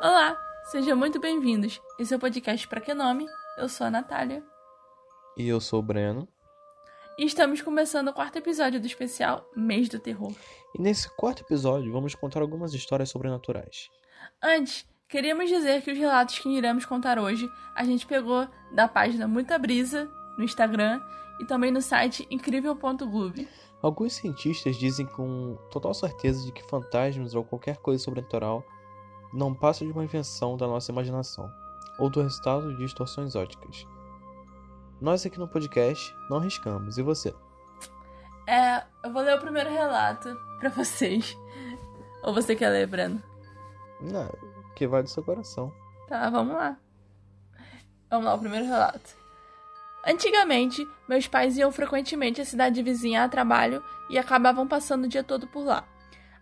Olá, sejam muito bem-vindos. Esse é o podcast Pra Que Nome? Eu sou a Natália. E eu sou o Breno. E estamos começando o quarto episódio do especial Mês do Terror. E nesse quarto episódio vamos contar algumas histórias sobrenaturais. Antes, queríamos dizer que os relatos que iremos contar hoje a gente pegou da página Muita Brisa no Instagram e também no site incrível.gloob. Alguns cientistas dizem com total certeza de que fantasmas ou qualquer coisa sobrenatural não passam de uma invenção da nossa imaginação ou do resultado de distorções óticas. Nós aqui no podcast não arriscamos, e você? É, eu vou ler o primeiro relato pra vocês. Ou você quer ler, Breno? Não, que vai do seu coração. Tá, vamos lá. Vamos lá, o primeiro relato. Antigamente, meus pais iam frequentemente à cidade vizinha a trabalho e acabavam passando o dia todo por lá.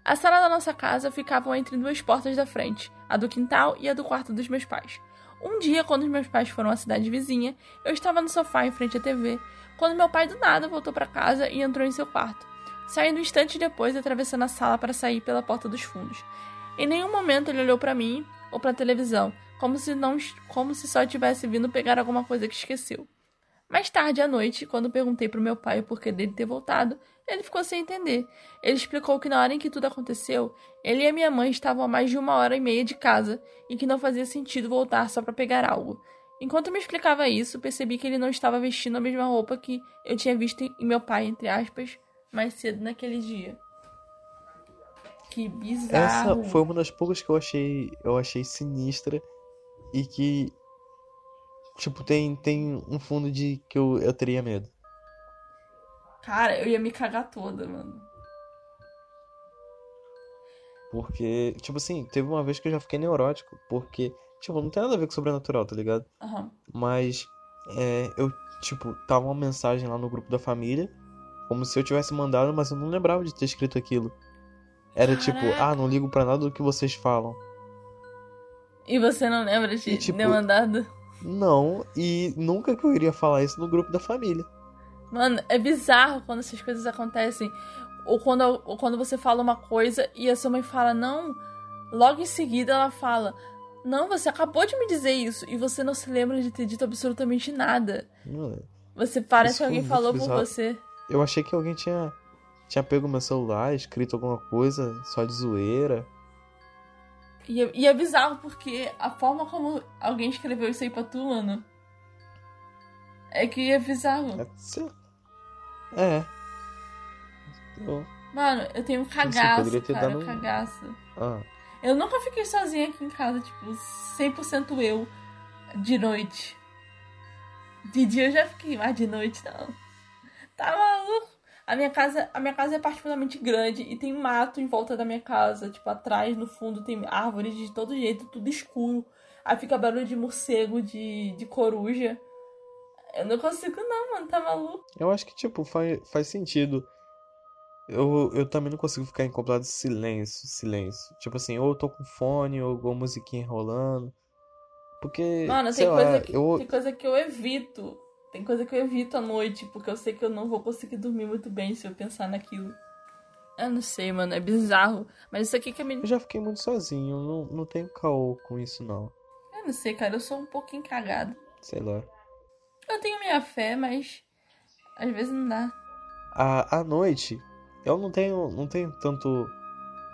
A sala da nossa casa ficava entre duas portas da frente, a do quintal e a do quarto dos meus pais. Um dia, quando os meus pais foram à cidade vizinha, eu estava no sofá em frente à TV, quando meu pai do nada voltou para casa e entrou em seu quarto, saindo um instante depois atravessando a sala para sair pela porta dos fundos. Em nenhum momento ele olhou para mim ou para a televisão, como se não como se só tivesse vindo pegar alguma coisa que esqueceu. Mais tarde à noite, quando perguntei pro meu pai o porquê dele ter voltado, ele ficou sem entender. Ele explicou que na hora em que tudo aconteceu, ele e a minha mãe estavam a mais de uma hora e meia de casa e que não fazia sentido voltar só para pegar algo. Enquanto me explicava isso, percebi que ele não estava vestindo a mesma roupa que eu tinha visto em meu pai, entre aspas, mais cedo naquele dia. Que bizarro. Essa foi uma das poucas que eu achei, eu achei sinistra e que tipo tem tem um fundo de que eu, eu teria medo. Cara, eu ia me cagar toda, mano. Porque, tipo assim, teve uma vez que eu já fiquei neurótico, porque, tipo, não tem nada a ver com sobrenatural, tá ligado? Uhum. Mas, é, eu, tipo, tava uma mensagem lá no grupo da família, como se eu tivesse mandado, mas eu não lembrava de ter escrito aquilo. Era Caraca. tipo, ah, não ligo pra nada do que vocês falam. E você não lembra de E, tipo, ter mandado? Não, e nunca que eu iria falar isso no grupo da família. Mano, é bizarro quando essas coisas acontecem. Ou quando, ou quando você fala uma coisa e a sua mãe fala não, logo em seguida ela fala: Não, você acabou de me dizer isso. E você não se lembra de ter dito absolutamente nada. Mano, Você parece que alguém foi falou bizarro. você. Eu achei que alguém tinha, tinha pego meu celular, escrito alguma coisa só de zoeira. E é, e é bizarro porque a forma como alguém escreveu isso aí pra tu, mano. É que é bizarro. É. É. Eu- Mano, eu tenho um cagaço, ter cara, dado um- cagaço. Ah, Eu nunca fiquei sozinha aqui em casa, tipo, 100% eu, de noite. De dia eu já fiquei, mas de noite não. Tá maluco? A minha casa, a minha casa é particularmente grande e tem mato em volta da minha casa, tipo, atrás, no fundo, tem árvores de todo jeito, tudo escuro. Aí fica barulho de morcego, de, de coruja. Eu não consigo não, mano, tá maluco? eu acho que, tipo, faz, faz sentido. Eu, eu também não consigo ficar em completo silêncio, silêncio. Tipo assim, ou eu tô com fone, ou alguma musiquinha rolando. Porque, Mano, tem lá, coisa, que, eu... tem coisa que eu evito. Tem coisa que eu evito à noite, porque eu sei que eu não vou conseguir dormir muito bem se eu pensar naquilo. Eu não sei, mano, é bizarro. Mas isso aqui que é me. eu já fiquei muito sozinho, não, não tenho caô com isso, não. Eu não sei, cara, eu sou um pouquinho cagada. Sei lá. Eu tenho minha fé, mas. Às vezes não dá. À, à noite, eu não tenho, não tenho tanto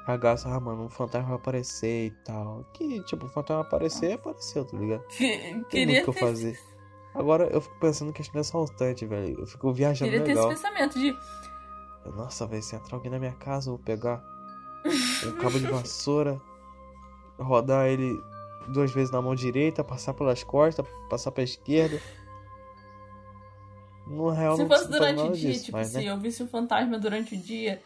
cagaço, ah, mano, um fantasma vai aparecer e tal. Que, tipo, o fantasma aparecer, apareceu, tá ligado? Que- Tem queria muito o que eu ter, fazer. Agora eu fico pensando questão de assaltante, velho. Eu fico viajando queria ter esse legal. pensamento de. Nossa, velho, se entrar alguém na minha casa, eu vou pegar um cabo de vassoura, rodar ele duas vezes na mão direita, passar pelas costas, passar pra esquerda. No real Se não fosse durante o dia, disso, tipo, mas, se né? eu visse um fantasma durante o dia,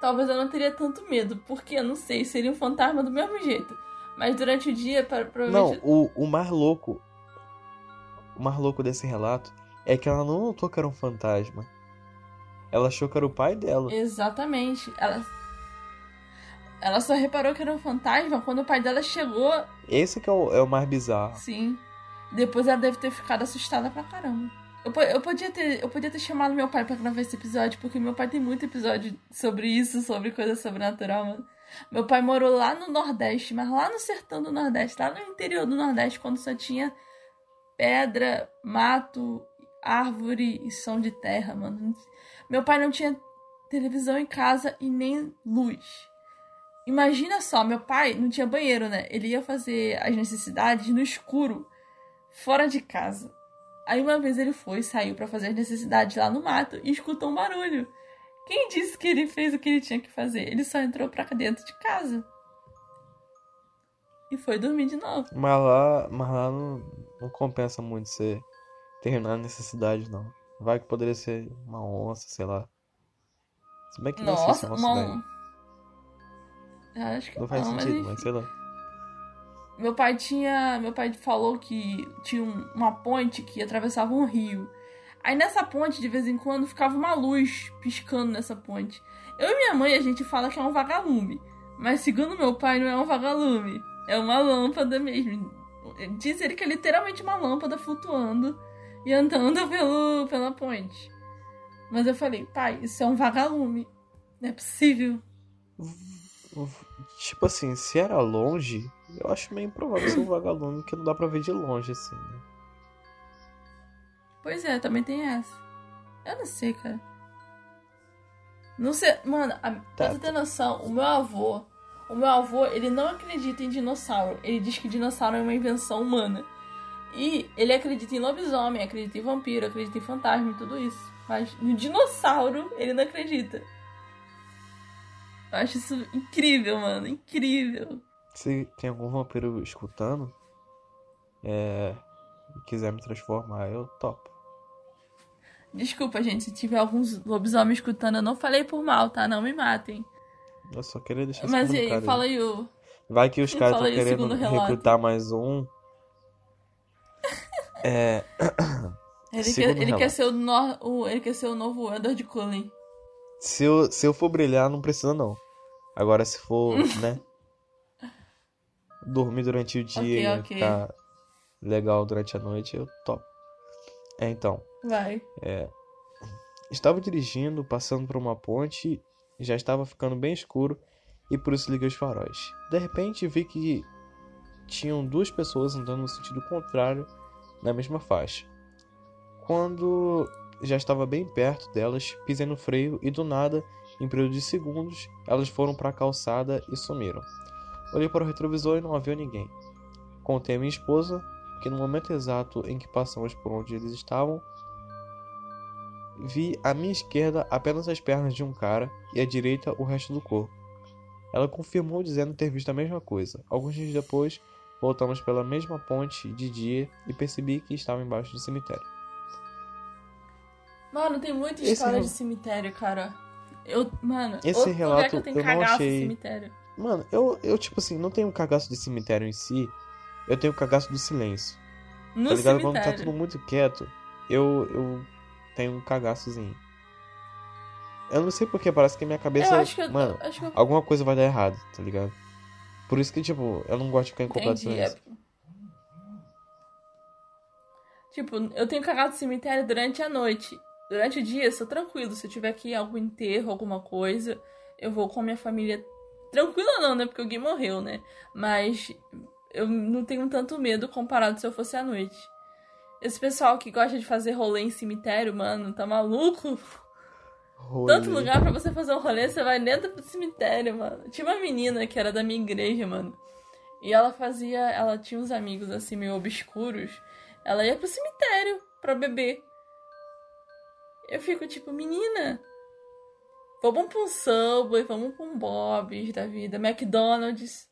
talvez eu não teria tanto medo. Porque eu não sei, seria um fantasma do mesmo jeito. Mas durante o dia, pra- Não, provavelmente. o, o mais louco. O mais louco desse relato é que ela não notou que era um fantasma. Ela achou que era o pai dela. Exatamente. Ela. Ela só reparou que era um fantasma quando o pai dela chegou. Esse que é o, é o mais bizarro. Sim. Depois ela deve ter ficado assustada pra caramba. Eu, eu, podia ter, eu podia ter chamado meu pai pra gravar esse episódio, porque meu pai tem muito episódio sobre isso, sobre coisa sobrenatural, mano. Meu pai morou lá no Nordeste, mas lá no sertão do Nordeste, lá no interior do Nordeste, quando só tinha pedra, mato, árvore e som de terra, mano. Meu pai não tinha televisão em casa e nem luz. Imagina só, meu pai não tinha banheiro, né? Ele ia fazer as necessidades no escuro, fora de casa. Aí uma vez ele foi, saiu para fazer as necessidades lá no mato e escutou um barulho. Quem disse que ele fez o que ele tinha que fazer? Ele só entrou pra dentro de casa. E foi dormir de novo. Mas lá, mas lá não, não compensa muito você terminar a necessidade, não. Vai que poderia ser uma onça, sei lá. Se bem que não sei se é uma, uma... Acho que não faz não, sentido, mas, mas sei lá. Meu pai tinha. Meu pai falou que tinha uma ponte que atravessava um rio. Aí nessa ponte, de vez em quando, ficava uma luz piscando nessa ponte. Eu e minha mãe, a gente fala que é um vagalume. Mas segundo meu pai, não é um vagalume. É uma lâmpada mesmo. Diz ele que é literalmente uma lâmpada flutuando e andando pelo, pela ponte. Mas eu falei, pai, isso é um vagalume. Não é possível. Tipo assim, se era longe, eu acho meio improvável ser um vagalume que não dá pra ver de longe, assim, né? Pois é, também tem essa. Eu não sei, cara. Não sei. Mano, a, tá. pra você ter noção, o meu avô. O meu avô, ele não acredita em dinossauro. Ele diz que dinossauro é uma invenção humana. E ele acredita em lobisomem, acredita em vampiro, acredita em fantasma e tudo isso. Mas no dinossauro, ele não acredita. Eu acho isso incrível, mano. Incrível. Se tem algum vampiro escutando, é. E quiser me transformar, eu topo. Desculpa, gente, se tiver alguns lobisomens escutando, eu não falei por mal, tá? Não me matem. Eu só queria deixar Mas e aí, fala aí o. Vai que os caras estão querendo recrutar mais um. é. Ele, quer, ele quer, ser o, no... o, ele quer ser o novo Edward Cullen. Se eu, se eu for brilhar, não precisa não. Agora se for, né? Dormir durante o dia okay, e okay. ficar legal durante a noite, eu topo. É, então. Vai. É, estava dirigindo, passando por uma ponte, já estava ficando bem escuro e por isso liguei os faróis. De repente vi que tinham duas pessoas andando no sentido contrário na mesma faixa. Quando já estava bem perto delas, pisei no freio e do nada, em período de segundos, elas foram para a calçada e sumiram. Olhei para o retrovisor e não havia ninguém. Contei a minha esposa que no momento exato em que passamos por onde eles estavam, Vi à minha esquerda apenas as pernas de um cara e à direita o resto do corpo. Ela confirmou dizendo ter visto a mesma coisa. Alguns dias depois, voltamos pela mesma ponte de dia e percebi que estava embaixo do cemitério. Mano, tem muita história Esse... de cemitério, cara. Eu, mano, Esse relato eu, eu não achei. Mano, eu, eu, tipo assim, não tenho cagaço de cemitério em si. Eu tenho cagaço do silêncio. No tá ligado? Cemitério. Quando tá tudo muito quieto, eu, eu tem um cagaçozinho. Eu não sei porque, parece que minha cabeça. Eu mano, eu... alguma coisa vai dar errado, tá ligado? Por isso que, tipo, eu não gosto de ficar em completo silêncio. É... Tipo, eu tenho cagado no cemitério durante a noite. Durante o dia, eu sou tranquilo. Se eu tiver aqui algum enterro, alguma coisa, eu vou com a minha família. Tranquila não, né? Porque alguém morreu, né? Mas eu não tenho tanto medo comparado se eu fosse à noite. Esse pessoal que gosta de fazer rolê em cemitério, mano, tá maluco? Rolê. Tanto lugar para você fazer um rolê, você vai dentro do cemitério, mano. Tinha uma menina que era da minha igreja, mano. E ela fazia. Ela tinha uns amigos assim, meio obscuros. Ela ia pro cemitério pra beber. Eu fico tipo, menina. Vamos pra um Subway, vamos pra um Bob's da vida, McDonald's.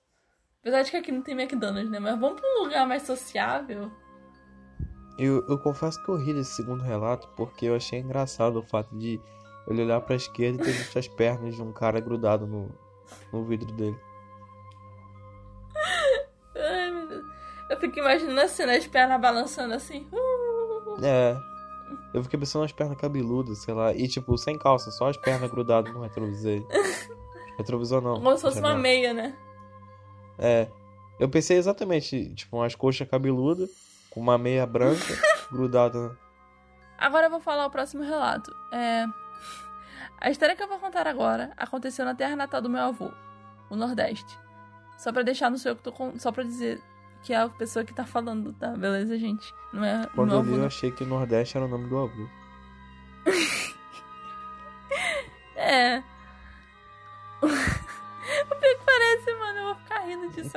Apesar de que aqui não tem McDonald's, né? Mas vamos pra um lugar mais sociável. Eu, eu confesso que eu ri desse segundo relato porque eu achei engraçado o fato de ele olhar pra esquerda e ter visto as pernas de um cara grudado no, no vidro dele. Ai, meu Deus. Eu fico imaginando a cena, as pernas balançando assim. É. Eu fiquei pensando nas pernas cabeludas, sei lá. E tipo, sem calça, só as pernas grudadas no retrovisor. retrovisor não. Como se fosse uma meia, né? É. Eu pensei exatamente, tipo, umas coxas cabeludas com uma meia branca grudada. Agora eu vou falar o próximo relato. É... A história que eu vou contar agora aconteceu na terra natal do meu avô, o Nordeste. Só pra deixar no seu que tô com... Só pra dizer que é a pessoa que tá falando, tá? Beleza, gente? Não é Quando meu eu avô, li, eu não. achei que Nordeste era o nome do avô. É.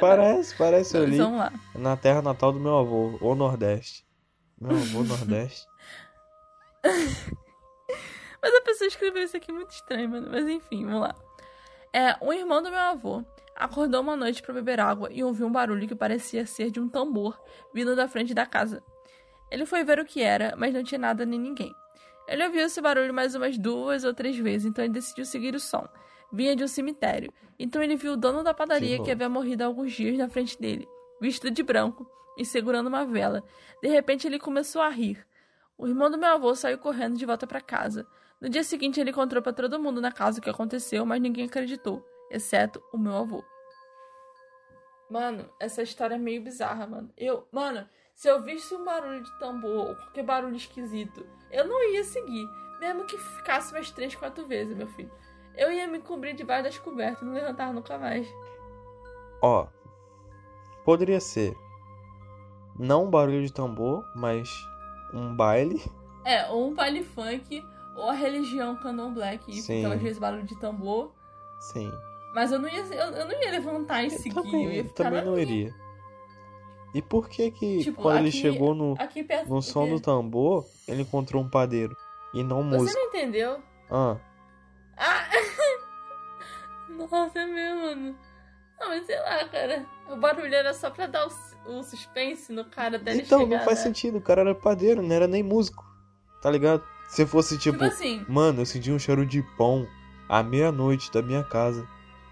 Parece, parece, eu Mas li. Vamos lá. Na terra natal do meu avô, o Nordeste. Meu avô Nordeste. Mas a pessoa escreveu isso aqui muito estranho, mano. Mas enfim, vamos lá. É, um irmão do meu avô acordou uma noite para beber água e ouviu um barulho que parecia ser de um tambor vindo da frente da casa. Ele foi ver o que era, mas não tinha nada nem ninguém. Ele ouviu esse barulho mais umas duas ou três vezes, então ele decidiu seguir o som. Vinha de um cemitério. Então ele viu o dono da padaria que havia morrido há alguns dias na frente dele, vestido de branco e segurando uma vela. De repente ele começou a rir. O irmão do meu avô saiu correndo de volta para casa. No dia seguinte, ele contou para todo mundo na casa o que aconteceu, mas ninguém acreditou, exceto o meu avô. Mano, essa história é meio bizarra, mano. Eu, mano, se eu visse um barulho de tambor ou qualquer barulho esquisito, eu não ia seguir, mesmo que ficasse umas três, quatro vezes, meu filho. Eu ia me cobrir debaixo das cobertas e não levantar nunca mais. Ó, poderia ser não um barulho de tambor, mas um baile. É, ou um baile funk, ou a religião candomblé, que Sim. às vezes barulho de tambor. Sim. Mas eu não ia, eu, eu não ia levantar e Eu seguir, eu ia também, ficar também não minha. iria. E por que que Tipo, quando ele aqui- chegou no, Aqui perto no som do tambor, ele encontrou um padeiro e não Você músico? não entendeu? Ah, Ah! Nossa, é mesmo, mano. Não, mas sei lá, cara. O barulho era só pra dar o, o suspense no cara até ele então chegar, não faz né? sentido, o cara era padeiro, não era nem músico. Tá ligado? Se fosse tipo, Tipo assim, mano, eu senti um cheiro de pão à meia-noite da minha casa.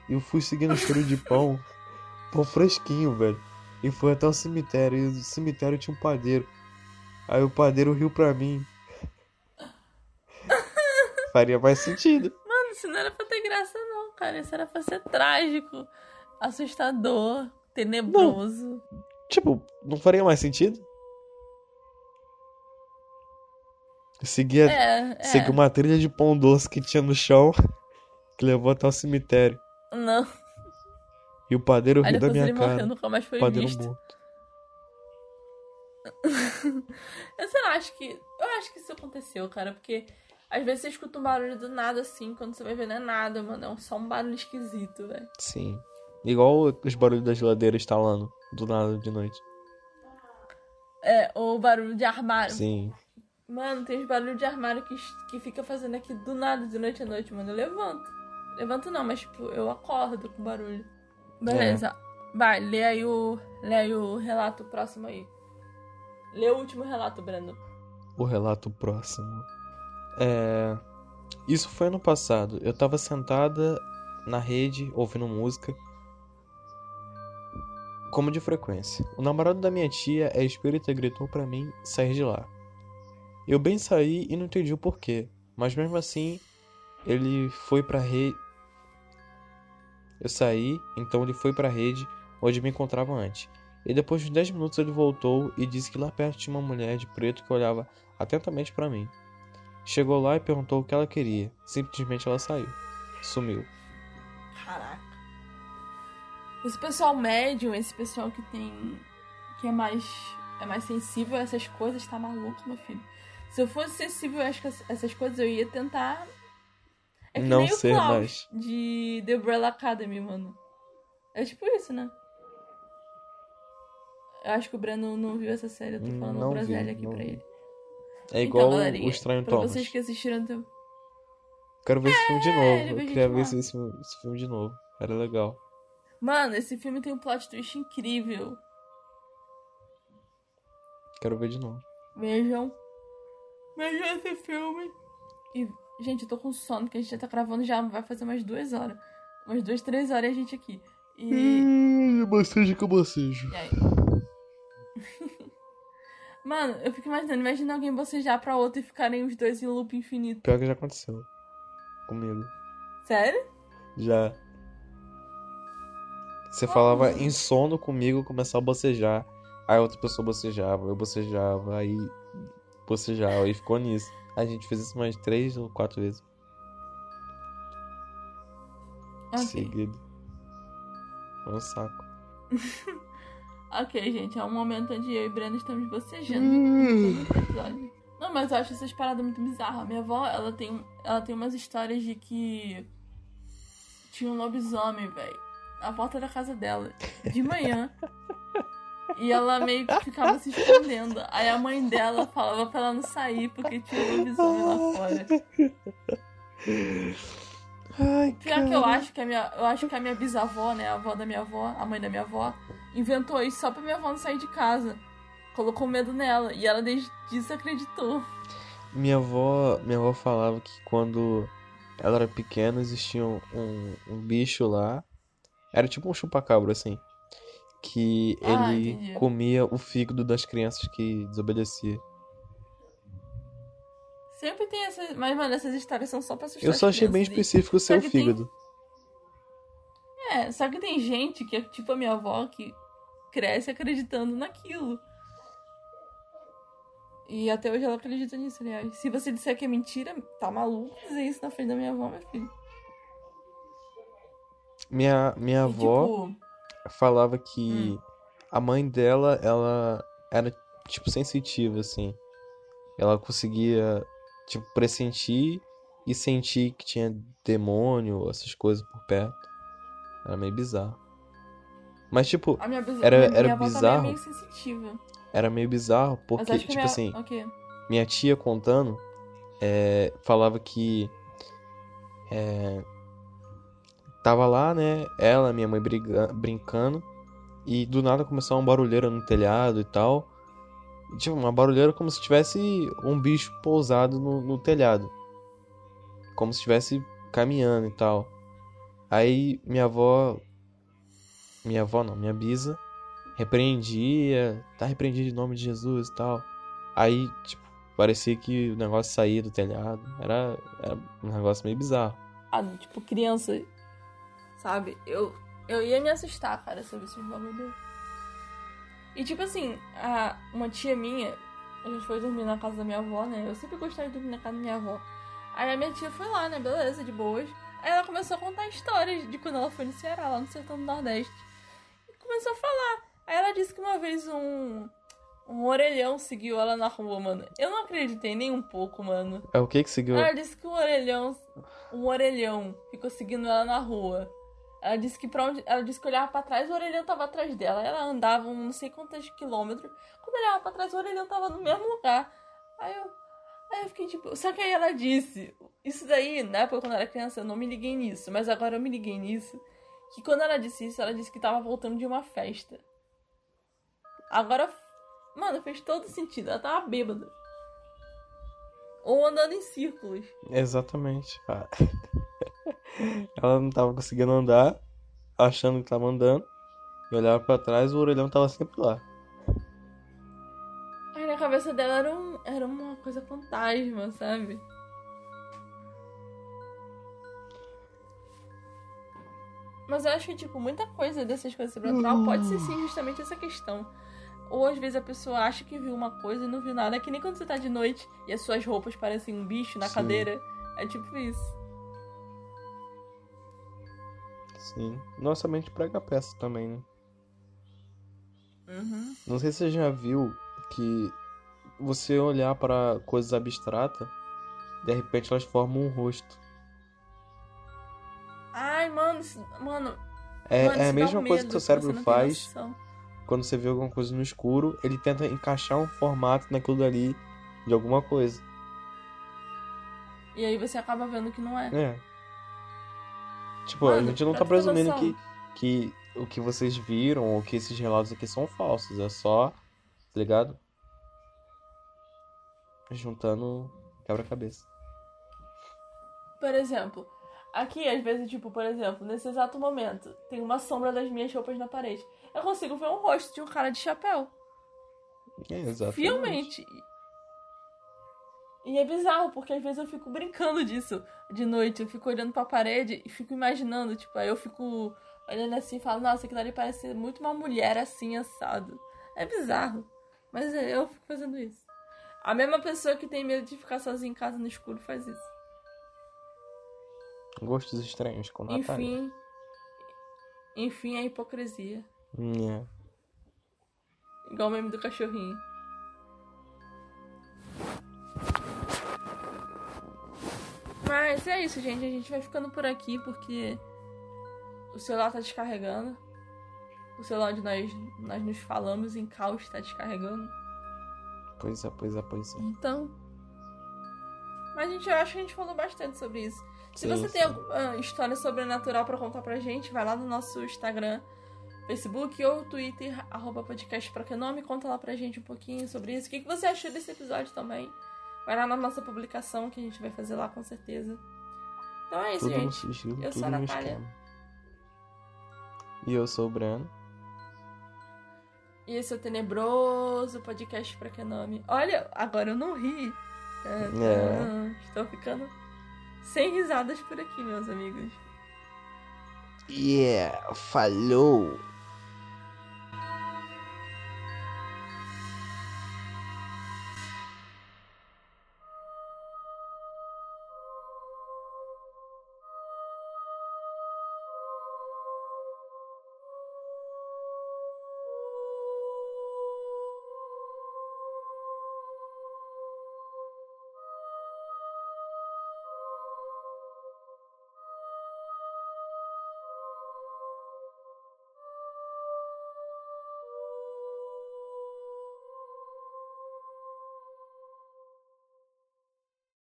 E eu fui seguindo o cheiro de pão, pão fresquinho, velho. E foi até o cemitério, e o cemitério tinha um padeiro. Aí o padeiro riu pra mim. Faria mais sentido. Isso não era pra ter graça, não, cara. Isso era pra ser trágico, assustador, tenebroso. Tipo, não faria mais sentido? Seguia, É, é. seguia uma trilha de pão doce que tinha no chão, que levou até o cemitério. Não. E o padeiro riu da minha ele morreu, cara. nunca mais foi padeiro visto. morto. Eu sei lá, acho que. Eu acho que isso aconteceu, cara, porque às vezes você escuta um barulho do nada assim, quando você vai ver não é nada, mano. É só um barulho esquisito, velho. Sim. Igual os barulhos da geladeira instalando do nada de noite. É, ou barulho de armário. Sim. Mano, tem uns barulhos de armário que, que fica fazendo aqui do nada, de noite a noite, mano. Eu levanto. Levanto não, mas tipo, eu acordo com barulho. Beleza. Vai, lê aí o. Lê aí o relato próximo aí. Lê o último relato, Brando. O relato próximo. É. Isso foi ano passado. Eu tava sentada na rede ouvindo música. Como de frequência. O namorado da minha tia é espírita gritou pra mim sair de lá. Eu bem saí e não entendi o porquê. Mas mesmo assim, ele foi pra rede. Eu saí, então ele foi pra rede onde me encontrava antes. E depois de 10 minutos ele voltou e disse que lá perto tinha uma mulher de preto que olhava atentamente pra mim. Chegou lá e perguntou o que ela queria. Simplesmente ela saiu. Sumiu. Caraca. Esse pessoal médium, esse pessoal que tem. que é mais. é mais sensível a essas coisas, tá maluco, meu filho. Se eu fosse sensível a essas- coisas, eu ia tentar. É que Não nem o ser Klaus mais. de The Umbrella Academy, mano. É tipo isso, né? Eu acho que o Breno não viu essa série, eu tô falando groselha aqui não pra vi. ele. É igual então, o Estranho pra Thomas. vocês que assistiram. Então... Quero ver esse filme de novo. Eu queria ver esse, esse filme- esse filme de novo. Era legal. Mano, esse filme tem um plot twist incrível. Quero ver de novo. Vejam. Vejam esse filme. E, gente, eu tô com sono, que a gente já tá gravando já, vai fazer umas duas horas. Umas duas, três horas a gente aqui. E. Hum, bocejo que eu bocejo. e aí? Mano, eu fico imaginando, imagina alguém bocejar pra outro e ficarem os dois em loop infinito. Pior que já aconteceu. Comigo. Sério? Já. Você Como? falava em sono comigo, começava a bocejar. Aí outra pessoa bocejava, eu bocejava, aí bocejava, e ficou nisso. A gente fez isso umas três ou quatro vezes Ok. seguido. É um saco. ok, gente, é um momento onde eu e Brenda estamos bocejando hum. episódio. Não, mas eu acho essas paradas muito bizarras. Minha avó, ela tem, ela tem umas histórias de que tinha um lobisomem, velho, na porta da casa dela, de manhã. E ela meio que ficava se escondendo. Aí a mãe dela falava pra ela não sair porque tinha um lobisomem lá fora. Ai, Pior cara. que eu acho que a minha. Eu acho que a minha bisavó, né? A avó da minha avó, a mãe da minha avó, inventou isso só pra minha avó não sair de casa. Colocou medo nela. E ela desde isso acreditou. Minha avó. Minha avó falava que quando ela era pequena existia um, um, um bicho lá. Era tipo um chupacabra, assim que ah, ele entendi. comia o fígado das crianças que desobedeciam. Sempre tem essas. Mas, mano, essas histórias são só pra assustar Eu só achei bem específico o seu fígado. Tem... É, só que tem gente que é tipo a minha avó que cresce acreditando naquilo. E até hoje ela acredita nisso, aliás. Se você disser que é mentira, tá maluco dizer isso na frente da minha avó, meu filho. Minha, minha e, avó. Tipo falava que hum. a mãe dela, ela era, tipo, sensitiva, assim. Ela conseguia, tipo, pressentir e sentir que tinha demônio, essas coisas por perto. Era meio bizarro. Mas, tipo, era, era bizarro. Meio sensitiva. Era meio bizarro, porque, tipo minha... assim, okay. minha tia contando, é, falava que é, Tava lá, né? Ela, minha mãe briga, brincando. E do nada começou uma barulheira no telhado e tal. Tipo, uma barulheira como se tivesse um bicho pousado no, no telhado. Como se estivesse caminhando e tal. Aí minha avó. Minha avó não, minha bisa. Repreendia. Tá repreendido em nome de Jesus e tal. Aí, tipo, parecia que o negócio saía do telhado. Era, era um negócio meio bizarro. Ah, tipo, criança sabe? Eu, eu ia me assustar, cara, se eu visse um bagulho E tipo assim, a, uma tia minha, a gente foi dormir na casa da minha avó, né? Eu sempre gostava de dormir na casa da minha avó. Aí a minha tia foi lá, né? Beleza, de boas. Aí ela começou a contar histórias de quando ela foi no Ceará, lá no sertão do Nordeste. E começou a falar. Aí ela disse que uma vez um, um orelhão seguiu ela na rua, mano. Eu não acreditei nem um pouco, mano. É o que que seguiu? Ela disse que um orelhão, um orelhão ficou seguindo ela na rua. Ela disse que onde. Ela disse que olhava para trás, o orelhão tava atrás dela. Ela andava um não sei quantos quilômetros. Quando olhava para trás, o orelhão tava no mesmo lugar. Aí eu. Aí eu fiquei tipo. Só que aí ela disse. Isso daí, na época quando eu era criança, eu não me liguei nisso. Mas agora eu me liguei nisso. Que quando ela disse isso, ela disse que tava voltando de uma festa. Agora. Mano, fez todo sentido. Ela tava bêbada. Ou andando em círculos. Exatamente. Ah. Ela não tava conseguindo andar, achando que tava andando. E olhava para trás, o orelhão tava sempre lá. Aí na cabeça dela era, um, era uma coisa fantasma, sabe? Mas eu acho que, tipo, muita coisa dessas coisas sobrenatural pode ser sim justamente essa questão. Ou às vezes a pessoa acha que viu uma coisa e não viu nada. É que nem quando você tá de noite e as suas roupas parecem um bicho na sim. cadeira. É tipo isso. Sim. Nossa mente prega peça também, né? Uhum. Não sei se você já viu que você olhar para coisas abstratas, de repente elas formam um rosto. Ai, mano, mano. É, mano, é a mesma um coisa que seu cérebro faz quando você vê alguma coisa no escuro, ele tenta encaixar um formato naquilo dali de alguma coisa. E aí você acaba vendo que não é. É. Tipo, Mano, a gente não tá presumindo que, que o que vocês viram ou que esses relatos aqui são falsos. É só, tá ligado? Juntando quebra-cabeça. Por exemplo, aqui às vezes, tipo, por exemplo, nesse exato momento, tem uma sombra das minhas roupas na parede. Eu consigo ver um rosto de um cara de chapéu. É, exatamente. Filmente. E é bizarro, porque às vezes eu fico brincando disso de noite. Eu fico olhando pra parede e fico imaginando, tipo, aí eu fico olhando assim e falo, nossa, aquilo ali parece muito uma mulher assim, assado. É bizarro. Mas é, eu fico fazendo isso. A mesma pessoa que tem medo de ficar sozinha em casa no escuro faz isso. Gostos estranhos com Natália. Enfim. Enfim, a hipocrisia. É. Igual o meme do cachorrinho. Mas é isso, gente. A gente vai ficando por aqui porque o celular tá descarregando. O celular onde nós, nós nos falamos em caos tá descarregando. Pois é, pois é, pois é. Então. Mas gente, eu acho que a gente falou bastante sobre isso. Se Sim, você tem sim. alguma história sobrenatural pra contar pra gente, vai lá no nosso Instagram, Facebook ou Twitter, arroba podcast pra que nome, conta lá pra gente um pouquinho sobre isso. O que, que você achou desse episódio também? Vai lá na nossa publicação que a gente vai fazer lá com certeza. Então é isso, Tudo gente. sigilo, Eu sou a Natália. E eu sou o Breno. E esse é o tenebroso podcast pra que nome. Olha, agora eu não ri. É. Estou ficando sem risadas por aqui, meus amigos. Yeah, falhou!